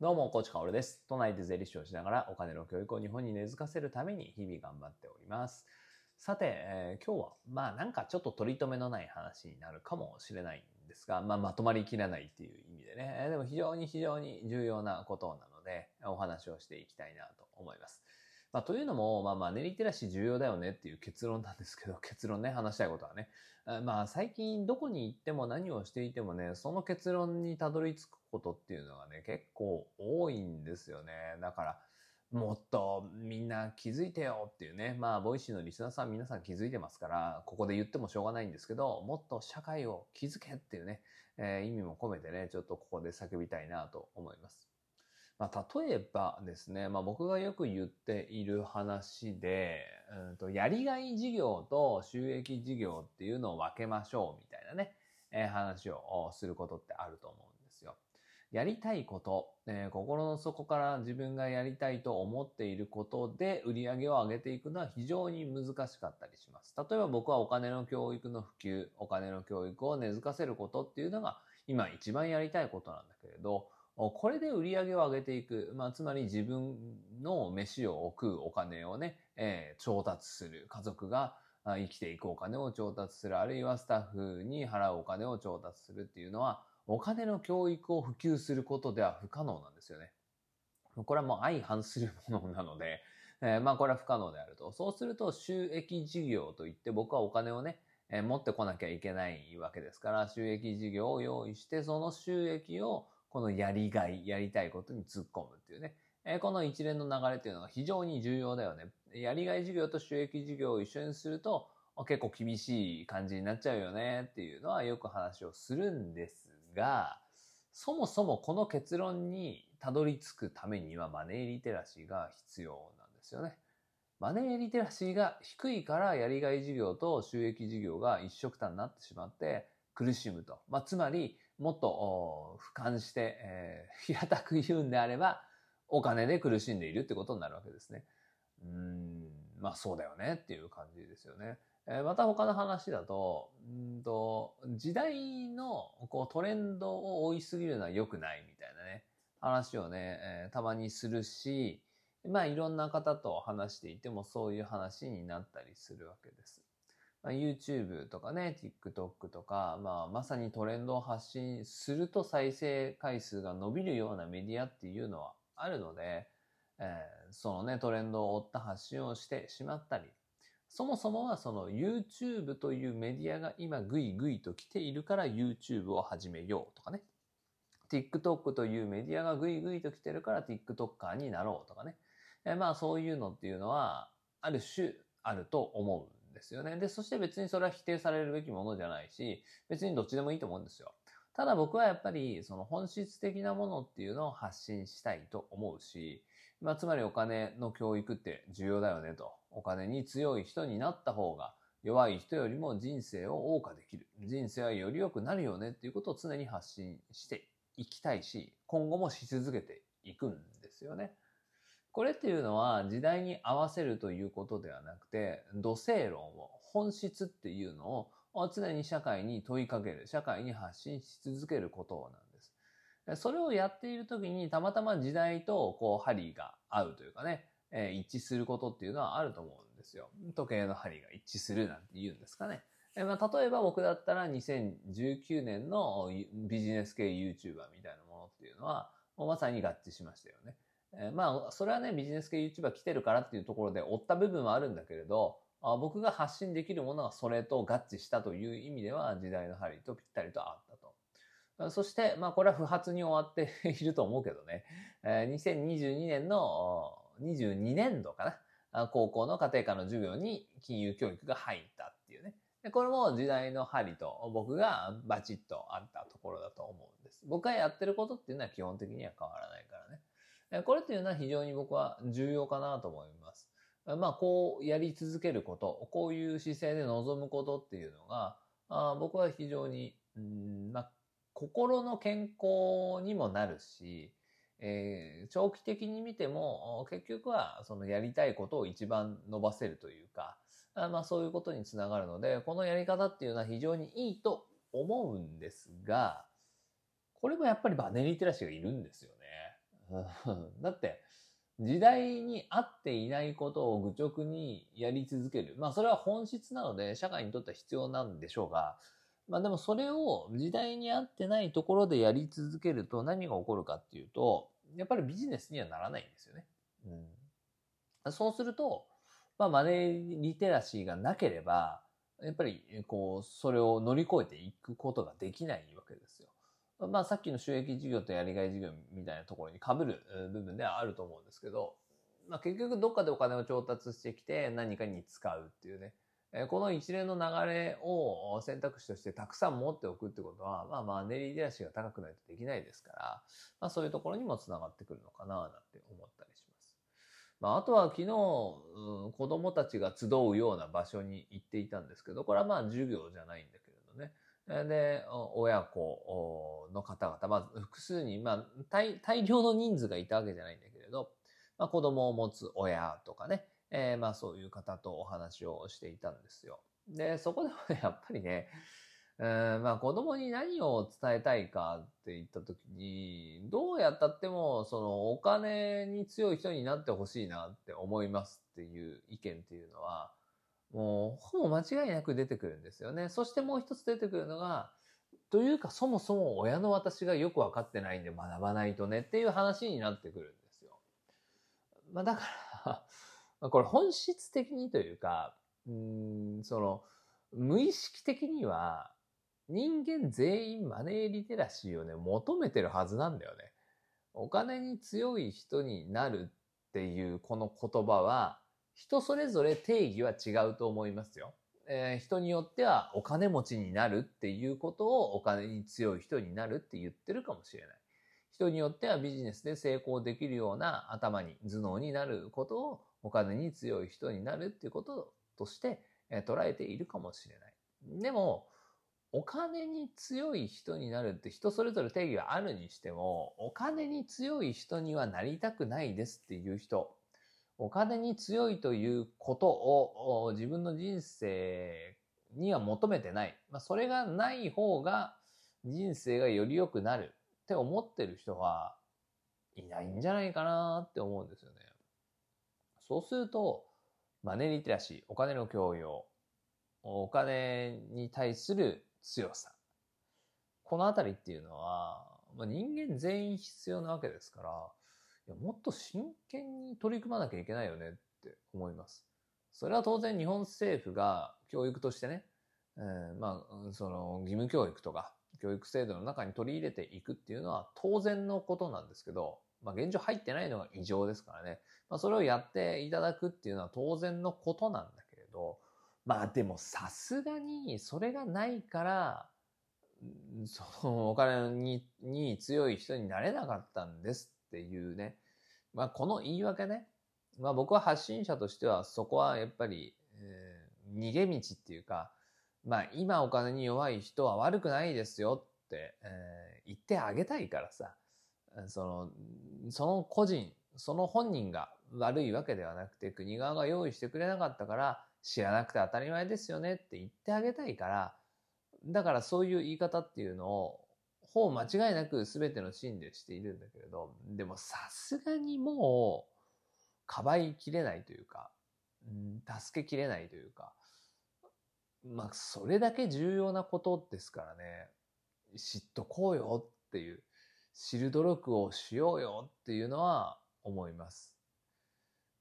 どうも、コーチカオルです。都内で税理士をしながらお金の教育を日本に根付かせるために日々頑張っております。さて、えー今日は、まあなんかちょっと取り留めのない話になるかもしれないんですが、まあまとまりきらないっていう意味でね、えーでも非常に非常に重要なことなので、お話をしていきたいなと思います。まあ、というのも、まあ、マネリテラシー重要だよねっていう結論なんですけど、結論ね、話したいことはね。まあ、最近どこに行っても何をしていてもね、その結論にたどり着くことっていうのがね、結構多いんですよね。だから、もっとみんな気づいてよっていうね。まあ、ボイシーのリスナーさん皆さん気づいてますから、ここで言ってもしょうがないんですけど、もっと社会よ気づけっていうね、えー意味も込めてね、ちょっとここで叫びたいなと思います。まあ、例えばですね、まあ、僕がよく言っている話で、うんと、やりがい事業と収益事業っていうのを分けましょうみたいなね、えー話をすることってあると思うんですよ。やりたいこと、えー心の底から自分がやりたいと思っていることで売り上げを上げていくのは非常に難しかったりします。例えば僕はお金の教育の普及、お金の教育を根付かせることっていうのが今一番やりたいことなんだけれど、これで売り上げを上げていく。まあ、つまり自分の飯を食うお金をね、えー調達する。家族が生きていくお金を調達する。あるいはスタッフに払うお金を調達するっていうのは、お金の教育を普及することでは不可能なんですよね。これはもう相反するものなので、えーまあこれは不可能であると。そうすると収益事業といって僕はお金をね、えー持ってこなきゃいけないわけですから、収益事業を用意して、その収益をこのやりがい、やりたいことに突っ込むっていうね。えーこの一連の流れっていうのが非常に重要だよね。やりがい事業と収益事業を一緒にすると、結構厳しい感じになっちゃうよねっていうのはよく話をするんですが、そもそもこの結論にたどり着くためにはマネーリテラシーが必要なんですよね。マネーリテラシーが低いからやりがい事業と収益事業が一緒くたになってしまって苦しむと。まあ、つまり、もっと俯瞰して、えー 平たく言うんであれば、お金で苦しんでいるってことになるわけですね。うん、まあそうだよねっていう感じですよね。えーまた他の話だと、うんと時代のこうトレンドを追いすぎるのは良くないみたいなね、話をね、えーたまにするし、まあいろんな方と話していてもそういう話になったりするわけです。まあ、YouTube とかね、TikTok とか、まあまさにトレンドを発信すると再生回数が伸びるようなメディアっていうのはあるので、えーそのね、トレンドを追った発信をしてしまったり、そもそもはその YouTube というメディアが今グイグイと来ているから YouTube を始めようとかね。TikTok というメディアがグイグイと来てるから TikToker になろうとかね。えまあそういうのっていうのはある種あると思うですよね。で、そして別にそれは否定されるべきものじゃないし、別にどっちでもいいと思うんですよ。ただ僕はやっぱりその本質的なものっていうのを発信したいと思うし、まあつまりお金の教育って重要だよねと。お金に強い人になった方が弱い人よりも人生を謳歌できる。人生はより良くなるよねっていうことを常に発信していきたいし、今後もし続けていくんですよね。これっていうのは時代に合わせるということではなくて、土星論を、本質っていうのを常に社会に問いかける、社会に発信し続けることなんです。それをやっている時にたまたま時代とこう針が合うというかね、え一致することっていうのはあると思うんですよ。時計の針が一致するなんて言うんですかね。えまあ、例えば僕だったら2019年のビジネス系 YouTuber みたいなものっていうのは、まさに合致しましたよね。えーまあ、それはね、ビジネス系 YouTuber 来てるからっていうところで追った部分はあるんだけれど、あ僕が発信できるものがそれと合致したという意味では時代の針とぴったりと合ったと。そして、まあこれは不発に終わって いると思うけどね、えー2022年の22年度かな、高校の家庭科の授業に金融教育が入ったっていうね。でこれも時代の針と僕がバチッとあったところだと思うんです。僕がやってることっていうのは基本的には変わらないからね。これっていうのは非常に僕は重要かなと思います。まあこうやり続けること、こういう姿勢で臨むことっていうのが、あ僕は非常に、うんまあ、心の健康にもなるし、えー長期的に見ても結局はそのやりたいことを一番伸ばせるというか、あまあそういうことにつながるので、このやり方っていうのは非常にいいと思うんですが、これもやっぱりバネリテラシーがいるんですよ。だって、時代に合っていないことを愚直にやり続ける。まあそれは本質なので社会にとっては必要なんでしょうが、まあでもそれを時代に合ってないところでやり続けると何が起こるかっていうと、やっぱりビジネスにはならないんですよね。うん、そうすると、まあマネーリテラシーがなければ、やっぱりこう、それを乗り越えていくことができないわけですよ。まあさっきの収益事業とやりがい事業みたいなところに被る部分ではあると思うんですけど、まあ結局どっかでお金を調達してきて何かに使うっていうね。この一連の流れを選択肢としてたくさん持っておくってことは、まあマネリテラシーが高くないとできないですから、まあそういうところにもつながってくるのかななんて思ったりします。まああとは昨日、うん、子供たちが集うような場所に行っていたんですけど、これはまあ授業じゃないんだけれどね。で、親子の方々、まあ複数に、まあ大大量の人数がいたわけじゃないんだけれど、まあ子供を持つ親とかね、えー、まあそういう方とお話をしていたんですよ。で、そこでもね、やっぱりね、まあ子供に何を伝えたいかって言った時に、どうやったっても、そのお金に強い人になってほしいなって思いますっていう意見っていうのは、もうほぼ間違いなく出てくるんですよね。そしてもう一つ出てくるのが、というかそもそも親の私がよくわかってないんで学ばないとねっていう話になってくるんですよ。まあだから これ本質的にというか、うん、その、無意識的には人間全員マネーリテラシーをね、求めてるはずなんだよね。お金に強い人になるっていうこの言葉は、人それぞれ定義は違うと思いますよ。えー、人によってはお金持ちになるっていうことをお金に強い人になるって言ってるかもしれない。人によってはビジネスで成功できるような頭に頭脳になることをお金に強い人になるっていうこととして捉えているかもしれない。でも、お金に強い人になるって人それぞれ定義はあるにしても、お金に強い人にはなりたくないですっていう人、お金に強いということを自分の人生には求めてない。まあ、それがない方が人生がより良くなるって思ってる人はいないんじゃないかなって思うんですよね。そうすると、マネリテラシー、お金の教養、お金に対する強さ。このあたりっていうのは、まあ、人間全員必要なわけですから、いやもっと真剣に取り組まなきゃいけないよねって思います。それは当然日本政府が教育としてね、えー、まあ、その義務教育とか教育制度の中に取り入れていくっていうのは当然のことなんですけど、まあ現状入ってないのが異常ですからね。まあ、それをやっていただくっていうのは当然のことなんだけれど、まあでもさすがにそれがないから、そのお金にに強い人になれなかったんですっていうね。まあこの言い訳ね。まあ僕は発信者としてはそこはやっぱり、えー、逃げ道っていうか、まあ今お金に弱い人は悪くないですよって、えー、言ってあげたいからさ。その、その個人、その本人が悪いわけではなくて、国側が用意してくれなかったから、知らなくて当たり前ですよねって言ってあげたいから、だからそういう言い方っていうのを、ほぼ間違いなく全てのシーンでしているんだけれど、でもさすがにもう、かばいきれないというか、助けきれないというか、まあ、それだけ重要なことですからね、知っとこうよっていう、知る努力をしようよっていうのは思います。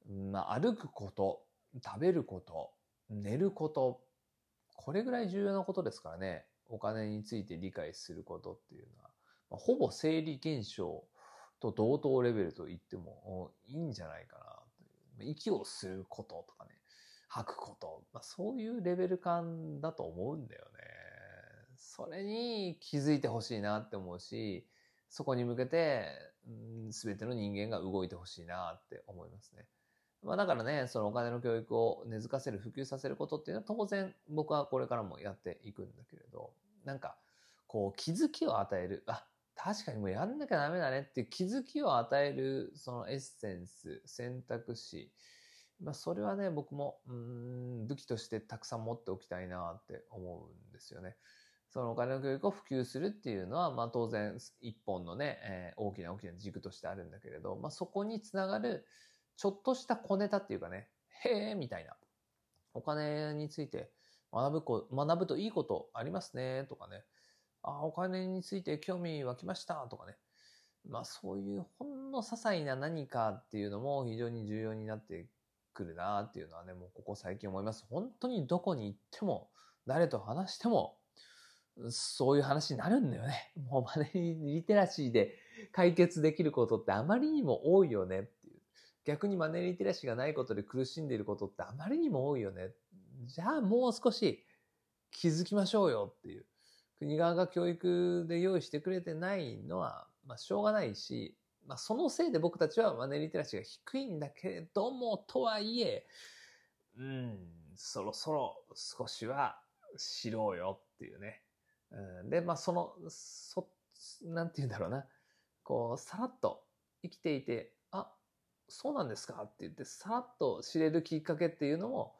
まあ、歩くこと、食べること、寝ること、これぐらい重要なことですからね。お金について理解することっていうのは、まあ、ほぼ生理現象と同等レベルと言ってもいいんじゃないかなという。息をすることとかね、吐くこと、まあ、そういうレベル感だと思うんだよね。それに気づいてほしいなって思うし、そこに向けて、すべての人間が動いてほしいなって思いますね。まあだからね、そのお金の教育を根付かせる、普及させることっていうのは当然僕はこれからもやっていくんだけれど、なんか、こう気づきを与える、あ、確かにもうやんなきゃダメだねっていう気づきを与えるそのエッセンス、選択肢、まあそれはね、僕も、うん、武器としてたくさん持っておきたいなって思うんですよね。そのお金の教育を普及するっていうのは、まあ当然一本のね、えー、大きな大きな軸としてあるんだけれど、まあそこにつながるちょっとした小ネタっていうかね、へえみたいな。お金について学ぶこ、学ぶといいことありますねとかね。あ、お金について興味湧きましたとかね。まあそういうほんの些細な何かっていうのも非常に重要になってくるなっていうのはね、もうここ最近思います。本当にどこに行っても、誰と話しても、そういう話になるんだよね。もうマネリテラシーで解決できることってあまりにも多いよねっていう。逆にマネリテラシーがないことで苦しんでいることってあまりにも多いよね。じゃあもう少し気づきましょうよっていう。国側が教育で用意してくれてないのは、まあしょうがないし、まあそのせいで僕たちはマネーリテラシーが低いんだけれども、とはいえ、うん、そろそろ少しは知ろうよっていうね。うん、で、まあ、その、そ、なんて言うんだろうな。こう、さらっと生きていて、あ、そうなんですかって言って、さらっと知れるきっかけっていうのも、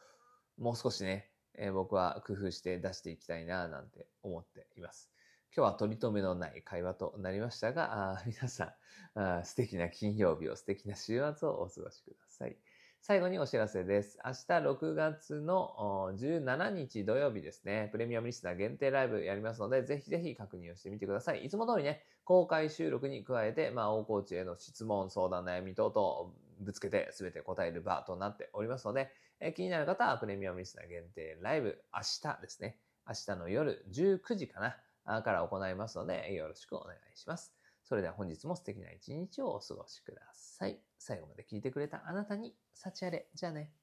もう少しね、えー、僕は工夫して出していきたいな、なんて思っています。今日は取り留めのない会話となりましたが、あ 皆さんあ、素敵な金曜日を素敵な週末をお過ごしください。最後にお知らせです。明日6月の17日土曜日ですね、プレミアムリスナー限定ライブやりますので、ぜひぜひ確認をしてみてください。いつも通りね、公開収録に加えて、まあ、大コーチへの質問、相談、悩み等々をぶつけて全て答える場となっておりますので、え気になる方はプレミアムリスナー限定ライブ、明日ですね、明日の夜19時かな、から行いますので、よろしくお願いします。それでは本日も素敵な一日をお過ごしください。最後まで聞いてくれたあなたに幸あれ。じゃあね。